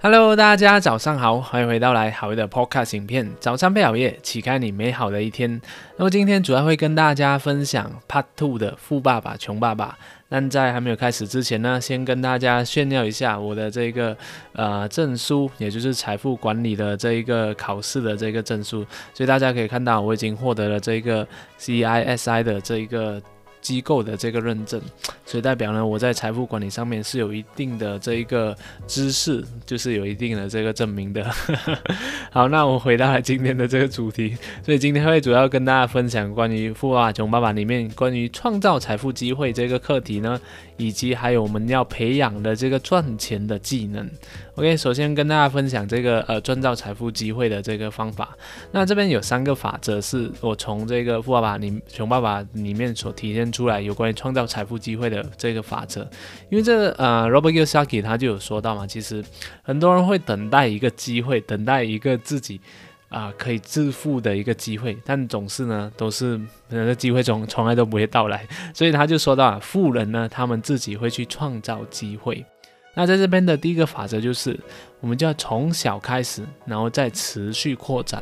Hello，大家早上好，欢迎回到来好的 Podcast 影片。早上配好夜，启开你美好的一天。那么今天主要会跟大家分享 Part Two 的富爸爸穷爸爸。但在还没有开始之前呢，先跟大家炫耀一下我的这个呃证书，也就是财富管理的这一个考试的这个证书。所以大家可以看到，我已经获得了这个 CISI 的这一个。机构的这个认证，所以代表呢，我在财富管理上面是有一定的这一个知识，就是有一定的这个证明的。好，那我回到了今天的这个主题，所以今天会主要跟大家分享关于《富爸爸穷爸爸》里面关于创造财富机会这个课题呢。以及还有我们要培养的这个赚钱的技能。OK，首先跟大家分享这个呃创造财富机会的这个方法。那这边有三个法则，是我从这个富爸爸里穷爸爸里面所体现出来有关于创造财富机会的这个法则。因为这呃 Robert Kiyosaki 他就有说到嘛，其实很多人会等待一个机会，等待一个自己。啊，可以致富的一个机会，但总是呢，都是那个机会从从来都不会到来，所以他就说到啊，富人呢，他们自己会去创造机会。那在这边的第一个法则就是，我们就要从小开始，然后再持续扩展。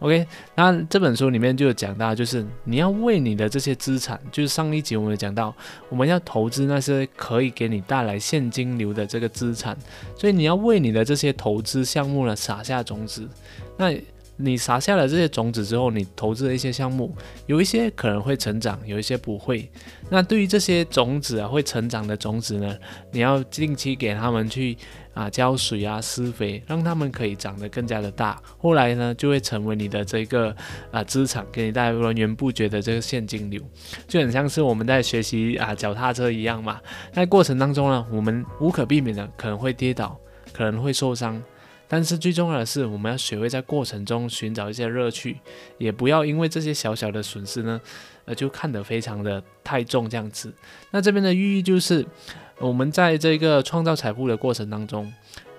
OK，那这本书里面就有讲到，就是你要为你的这些资产，就是上一集我们有讲到，我们要投资那些可以给你带来现金流的这个资产，所以你要为你的这些投资项目呢撒下种子。那你撒下了这些种子之后，你投资的一些项目，有一些可能会成长，有一些不会。那对于这些种子啊，会成长的种子呢，你要定期给他们去啊浇水啊施肥，让他们可以长得更加的大。后来呢，就会成为你的这个啊资产，给你带来源源不绝的这个现金流，就很像是我们在学习啊脚踏车一样嘛。在过程当中呢，我们无可避免的可能会跌倒，可能会受伤。但是最重要的是，我们要学会在过程中寻找一些乐趣，也不要因为这些小小的损失呢，呃，就看得非常的太重这样子。那这边的寓意就是，我们在这个创造财富的过程当中，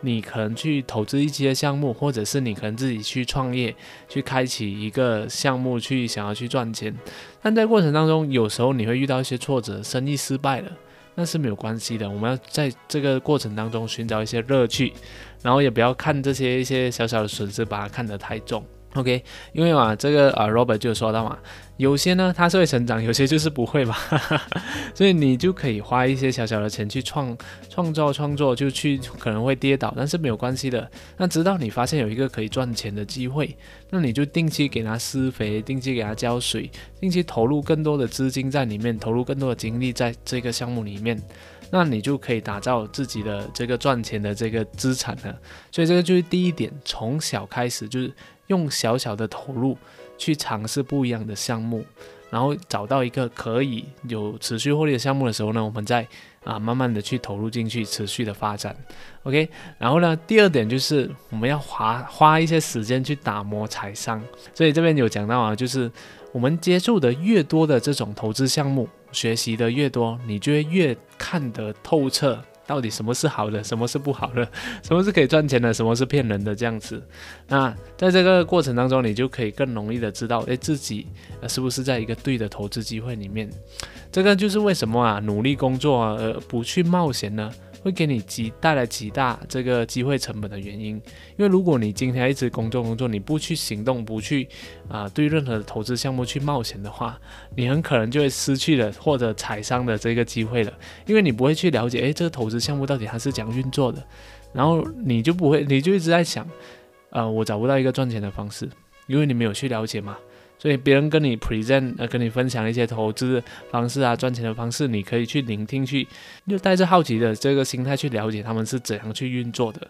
你可能去投资一些项目，或者是你可能自己去创业，去开启一个项目，去想要去赚钱。但在过程当中，有时候你会遇到一些挫折，生意失败了。那是没有关系的，我们要在这个过程当中寻找一些乐趣，然后也不要看这些一些小小的损失，把它看得太重。OK，因为嘛，这个啊，Robert 就说到嘛，有些呢它是会成长，有些就是不会嘛，所以你就可以花一些小小的钱去创创造创作，就去可能会跌倒，但是没有关系的。那直到你发现有一个可以赚钱的机会，那你就定期给它施肥，定期给它浇水，定期投入更多的资金在里面，投入更多的精力在这个项目里面。那你就可以打造自己的这个赚钱的这个资产了。所以这个就是第一点，从小开始就是用小小的投入去尝试不一样的项目，然后找到一个可以有持续获利的项目的时候呢，我们再啊慢慢的去投入进去，持续的发展。OK，然后呢，第二点就是我们要花花一些时间去打磨财商。所以这边有讲到啊，就是我们接触的越多的这种投资项目。学习的越多，你就会越看得透彻，到底什么是好的，什么是不好的，什么是可以赚钱的，什么是骗人的这样子。那在这个过程当中，你就可以更容易的知道，诶，自己是不是在一个对的投资机会里面。这个就是为什么啊，努力工作啊，而不去冒险呢？会给你极带来极大这个机会成本的原因，因为如果你今天一直工作工作，你不去行动，不去啊对任何投资项目去冒险的话，你很可能就会失去了或者踩伤的这个机会了，因为你不会去了解，诶，这个投资项目到底它是怎样运作的，然后你就不会，你就一直在想，呃，我找不到一个赚钱的方式，因为你没有去了解嘛。所以别人跟你 present 呃，跟你分享一些投资方式啊，赚钱的方式，你可以去聆听，去就带着好奇的这个心态去了解他们是怎样去运作的。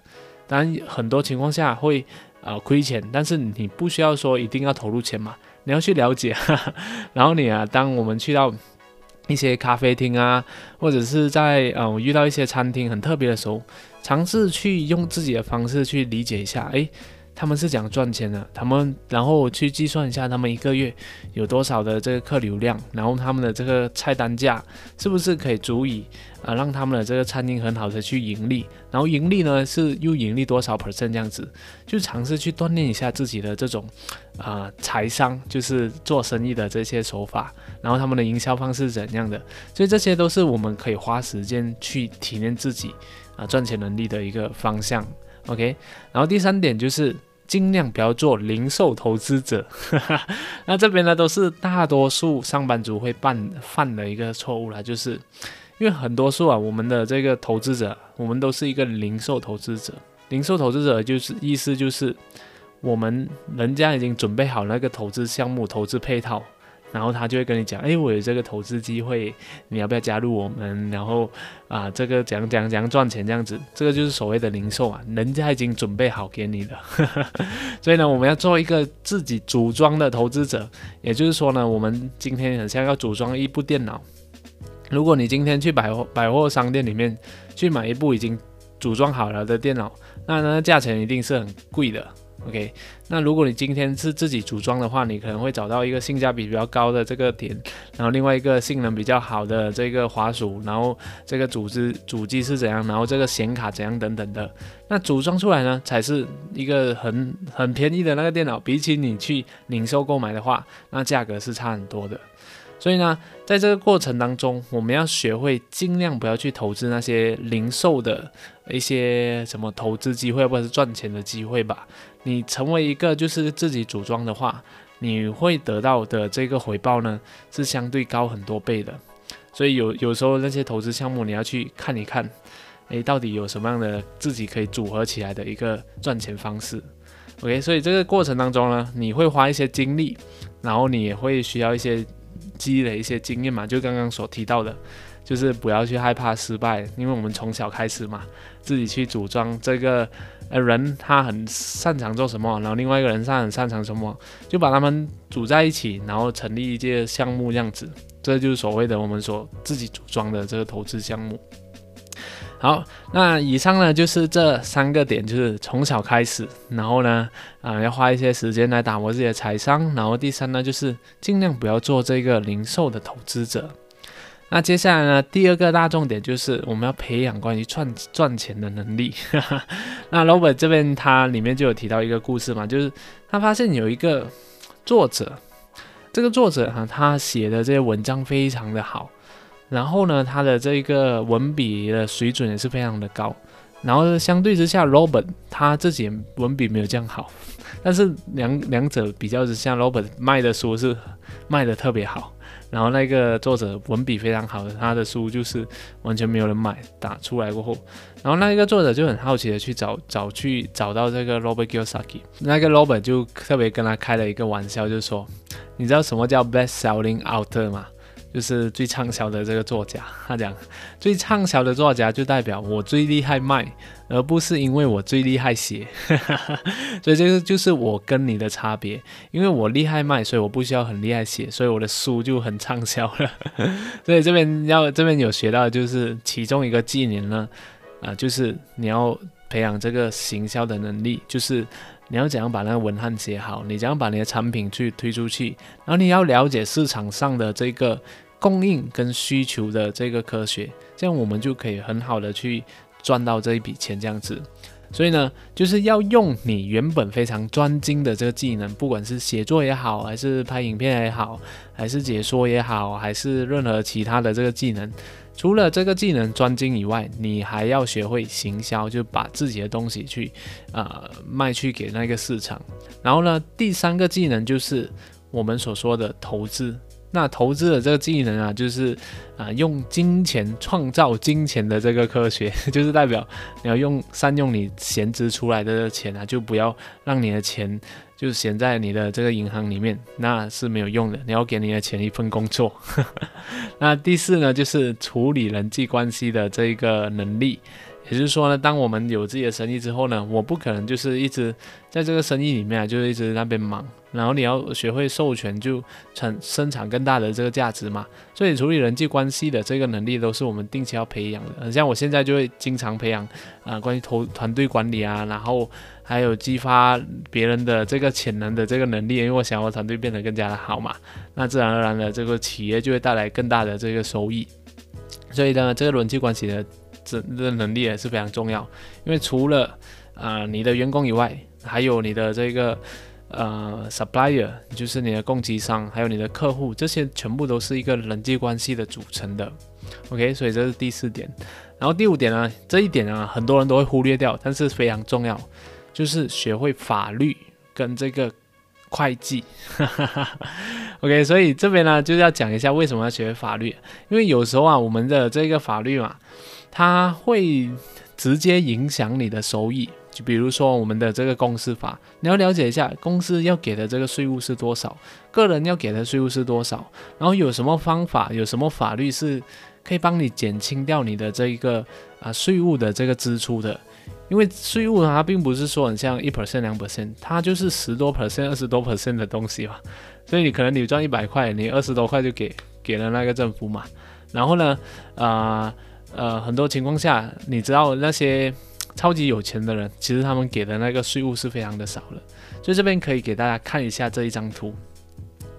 当然，很多情况下会呃亏钱，但是你不需要说一定要投入钱嘛，你要去了解。然后你啊，当我们去到一些咖啡厅啊，或者是在呃遇到一些餐厅很特别的时候，尝试去用自己的方式去理解一下，诶。他们是讲赚钱的，他们然后去计算一下他们一个月有多少的这个客流量，然后他们的这个菜单价是不是可以足以啊让他们的这个餐厅很好的去盈利，然后盈利呢是又盈利多少 percent 这样子，就尝试去锻炼一下自己的这种啊财商，就是做生意的这些手法，然后他们的营销方式怎样的，所以这些都是我们可以花时间去体验自己啊赚钱能力的一个方向。OK，然后第三点就是尽量不要做零售投资者。那这边呢都是大多数上班族会犯犯的一个错误啦，就是因为很多数啊，我们的这个投资者，我们都是一个零售投资者。零售投资者就是意思就是我们人家已经准备好那个投资项目、投资配套。然后他就会跟你讲，哎，我有这个投资机会，你要不要加入我们？然后啊，这个怎样怎样怎样赚钱这样子，这个就是所谓的零售啊，人家已经准备好给你的。所以呢，我们要做一个自己组装的投资者，也就是说呢，我们今天很像要组装一部电脑。如果你今天去百货百货商店里面去买一部已经组装好了的电脑，那呢价钱一定是很贵的。OK，那如果你今天是自己组装的话，你可能会找到一个性价比比较高的这个点，然后另外一个性能比较好的这个滑鼠，然后这个组织主机是怎样，然后这个显卡怎样等等的，那组装出来呢，才是一个很很便宜的那个电脑，比起你去零售购买的话，那价格是差很多的。所以呢，在这个过程当中，我们要学会尽量不要去投资那些零售的一些什么投资机会或者是赚钱的机会吧。你成为一个就是自己组装的话，你会得到的这个回报呢，是相对高很多倍的。所以有有时候那些投资项目你要去看一看，诶，到底有什么样的自己可以组合起来的一个赚钱方式。OK，所以这个过程当中呢，你会花一些精力，然后你也会需要一些。积累一些经验嘛，就刚刚所提到的，就是不要去害怕失败，因为我们从小开始嘛，自己去组装这个呃人，他很擅长做什么，然后另外一个人他很擅长什么，就把他们组在一起，然后成立一些项目这样子，这就是所谓的我们所自己组装的这个投资项目。好，那以上呢就是这三个点，就是从小开始，然后呢，啊，要花一些时间来打磨自己的财商，然后第三呢就是尽量不要做这个零售的投资者。那接下来呢，第二个大重点就是我们要培养关于赚赚钱的能力。那 Robert 这边他里面就有提到一个故事嘛，就是他发现有一个作者，这个作者哈，他写的这些文章非常的好。然后呢，他的这个文笔的水准也是非常的高。然后相对之下，Robert 他自己文笔没有这样好，但是两两者比较之下，Robert 卖的书是卖的特别好。然后那个作者文笔非常好的，他的书就是完全没有人买。打出来过后，然后那一个作者就很好奇的去找找去找到这个 Robert Kiyosaki，那个 Robert 就特别跟他开了一个玩笑，就说：“你知道什么叫 best selling author 吗？”就是最畅销的这个作家，他讲最畅销的作家就代表我最厉害卖，而不是因为我最厉害写，所以这个就是我跟你的差别，因为我厉害卖，所以我不需要很厉害写，所以我的书就很畅销了。所以这边要这边有学到就是其中一个技能呢，啊，就是你要培养这个行销的能力，就是。你要怎样把那个文案写好？你怎样把你的产品去推出去？然后你要了解市场上的这个供应跟需求的这个科学，这样我们就可以很好的去赚到这一笔钱。这样子，所以呢，就是要用你原本非常专精的这个技能，不管是写作也好，还是拍影片也好，还是解说也好，还是任何其他的这个技能。除了这个技能专精以外，你还要学会行销，就把自己的东西去，呃，卖去给那个市场。然后呢，第三个技能就是我们所说的投资。那投资的这个技能啊，就是啊，用金钱创造金钱的这个科学，就是代表你要用善用你闲置出来的钱啊，就不要让你的钱。就闲在你的这个银行里面，那是没有用的。你要给你的钱一份工作。那第四呢，就是处理人际关系的这个能力。也就是说呢，当我们有自己的生意之后呢，我不可能就是一直在这个生意里面，就是一直那边忙。然后你要学会授权，就产生产更大的这个价值嘛。所以处理人际关系的这个能力，都是我们定期要培养的。像我现在就会经常培养啊，关于投团队管理啊，然后还有激发别人的这个潜能的这个能力，因为我想我团队变得更加的好嘛。那自然而然的，这个企业就会带来更大的这个收益。所以呢，这个人际关系的。这的能力也是非常重要，因为除了啊你的员工以外，还有你的这个呃，supplier 就是你的供给商，还有你的客户，这些全部都是一个人际关系的组成的。OK，所以这是第四点。然后第五点呢，这一点呢，很多人都会忽略掉，但是非常重要，就是学会法律跟这个会计。OK，所以这边呢，就是要讲一下为什么要学法律，因为有时候啊，我们的这个法律嘛，它会直接影响你的收益。就比如说我们的这个公司法，你要了解一下公司要给的这个税务是多少，个人要给的税务是多少，然后有什么方法，有什么法律是可以帮你减轻掉你的这一个啊税务的这个支出的。因为税务它并不是说很像一 percent 两 percent，它就是十多 percent 二十多 percent 的东西嘛。所以你可能你赚一百块，你二十多块就给给了那个政府嘛。然后呢，啊呃很多情况下，你知道那些。超级有钱的人，其实他们给的那个税务是非常的少的，所以这边可以给大家看一下这一张图。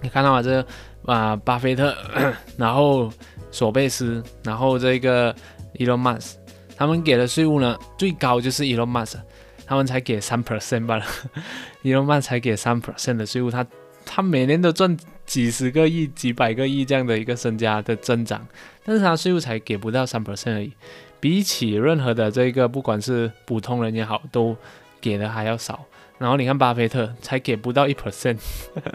你看到吗？这啊，巴菲特，然后索贝斯，然后这个 Elon Musk，他们给的税务呢，最高就是 Elon Musk，他们才给三 percent 罢了。Elon Musk 才给三 percent 的税务，他他每年都赚几十个亿、几百个亿这样的一个身家的增长，但是他税务才给不到三 percent 而已。比起任何的这个，不管是普通人也好，都给的还要少。然后你看巴菲特才给不到一 percent，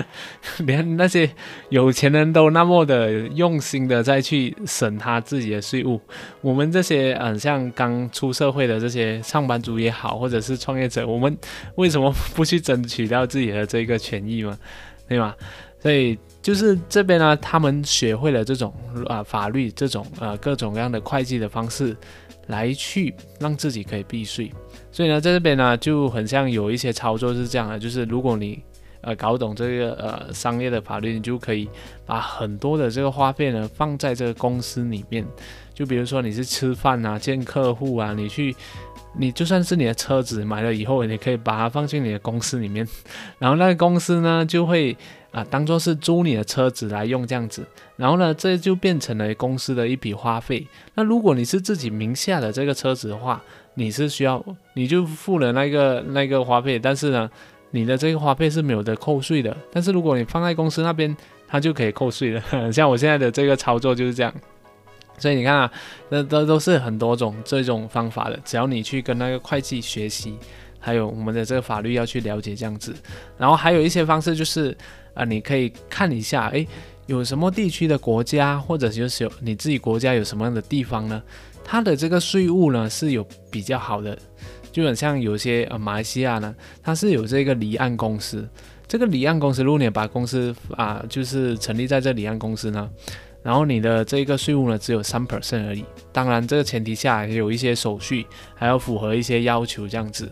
连那些有钱人都那么的用心的再去省他自己的税务，我们这些嗯像刚出社会的这些上班族也好，或者是创业者，我们为什么不去争取到自己的这个权益嘛？对吧？所以。就是这边呢，他们学会了这种啊法律这种呃各种各样的会计的方式，来去让自己可以避税。所以呢，在这边呢就很像有一些操作是这样的，就是如果你呃搞懂这个呃商业的法律，你就可以把很多的这个花费呢放在这个公司里面。就比如说你是吃饭啊、见客户啊，你去。你就算是你的车子买了以后，你可以把它放进你的公司里面，然后那个公司呢就会啊当做是租你的车子来用这样子，然后呢这就变成了公司的一笔花费。那如果你是自己名下的这个车子的话，你是需要你就付了那个那个花费，但是呢你的这个花费是没有的扣税的。但是如果你放在公司那边，它就可以扣税了。像我现在的这个操作就是这样。所以你看啊，那都都是很多种这种方法的，只要你去跟那个会计学习，还有我们的这个法律要去了解这样子，然后还有一些方式就是啊，你可以看一下，诶，有什么地区的国家，或者就是有你自己国家有什么样的地方呢？它的这个税务呢是有比较好的，就很像有些呃马来西亚呢，它是有这个离岸公司，这个离岸公司如果你把公司啊就是成立在这离岸公司呢。然后你的这个税务呢，只有三 percent 而已。当然，这个前提下有一些手续，还要符合一些要求，这样子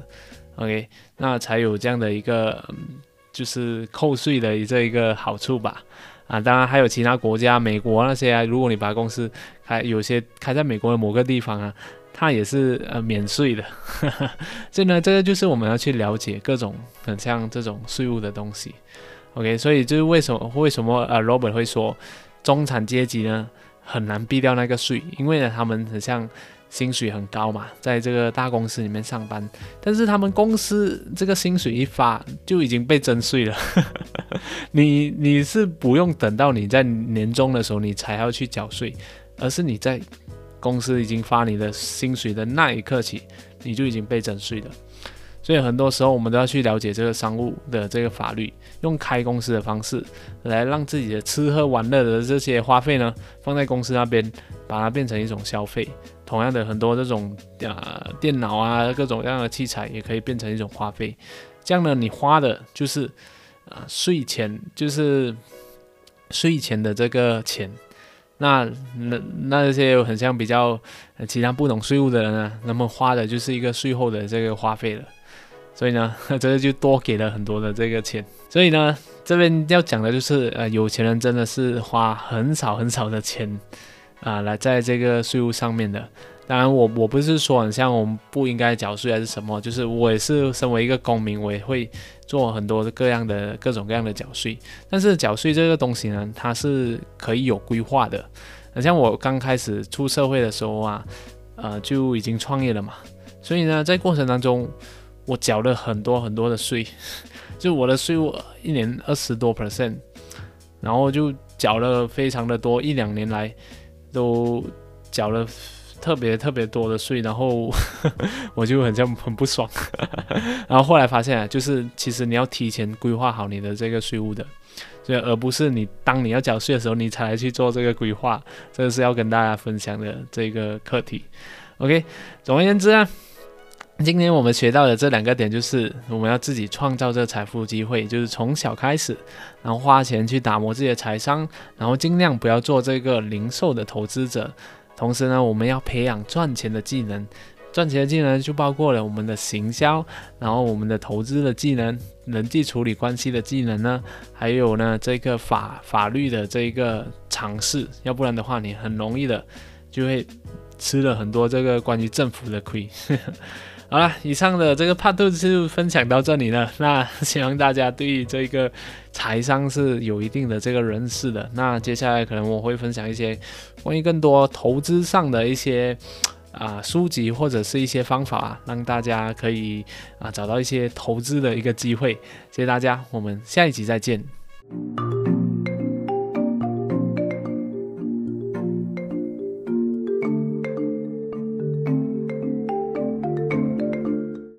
，OK，那才有这样的一个就是扣税的这一个好处吧。啊，当然还有其他国家，美国那些啊，如果你把公司开有些开在美国的某个地方啊，它也是呃免税的。所以呢，这个就是我们要去了解各种很像这种税务的东西。OK，所以就是为什么为什么呃 Robert 会说。中产阶级呢很难避掉那个税，因为呢他们很像薪水很高嘛，在这个大公司里面上班，但是他们公司这个薪水一发就已经被征税了。你你是不用等到你在年终的时候你才要去缴税，而是你在公司已经发你的薪水的那一刻起，你就已经被征税了。所以很多时候我们都要去了解这个商务的这个法律，用开公司的方式来让自己的吃喝玩乐的这些花费呢，放在公司那边，把它变成一种消费。同样的，很多这种啊电脑啊各种各样的器材也可以变成一种花费。这样呢，你花的就是啊税前，就是税前的这个钱。那那那些很像比较其他不懂税务的人呢，那么花的就是一个税后的这个花费了。所以呢，这就多给了很多的这个钱。所以呢，这边要讲的就是，呃，有钱人真的是花很少很少的钱啊，来在这个税务上面的。当然，我我不是说很像我们不应该缴税还是什么，就是我也是身为一个公民，我也会做很多各样的各种各样的缴税。但是缴税这个东西呢，它是可以有规划的。很像我刚开始出社会的时候啊，呃，就已经创业了嘛，所以呢，在过程当中。我缴了很多很多的税，就我的税务一年二十多 percent，然后就缴了非常的多，一两年来都缴了特别特别多的税，然后 我就很像很不爽。然后后来发现啊，就是其实你要提前规划好你的这个税务的。所以，而不是你当你要缴税的时候，你才来去做这个规划，这个是要跟大家分享的这个课题。OK，总而言之啊，今天我们学到的这两个点就是，我们要自己创造这财富机会，就是从小开始，然后花钱去打磨自己的财商，然后尽量不要做这个零售的投资者。同时呢，我们要培养赚钱的技能。赚钱的技能就包括了我们的行销，然后我们的投资的技能、人际处理关系的技能呢，还有呢这个法法律的这一个尝试，要不然的话你很容易的就会吃了很多这个关于政府的亏。好了，以上的这个 part two 就分享到这里了。那希望大家对这个财商是有一定的这个认识的。那接下来可能我会分享一些关于更多投资上的一些。啊，书籍或者是一些方法，让大家可以啊找到一些投资的一个机会。谢谢大家，我们下一集再见。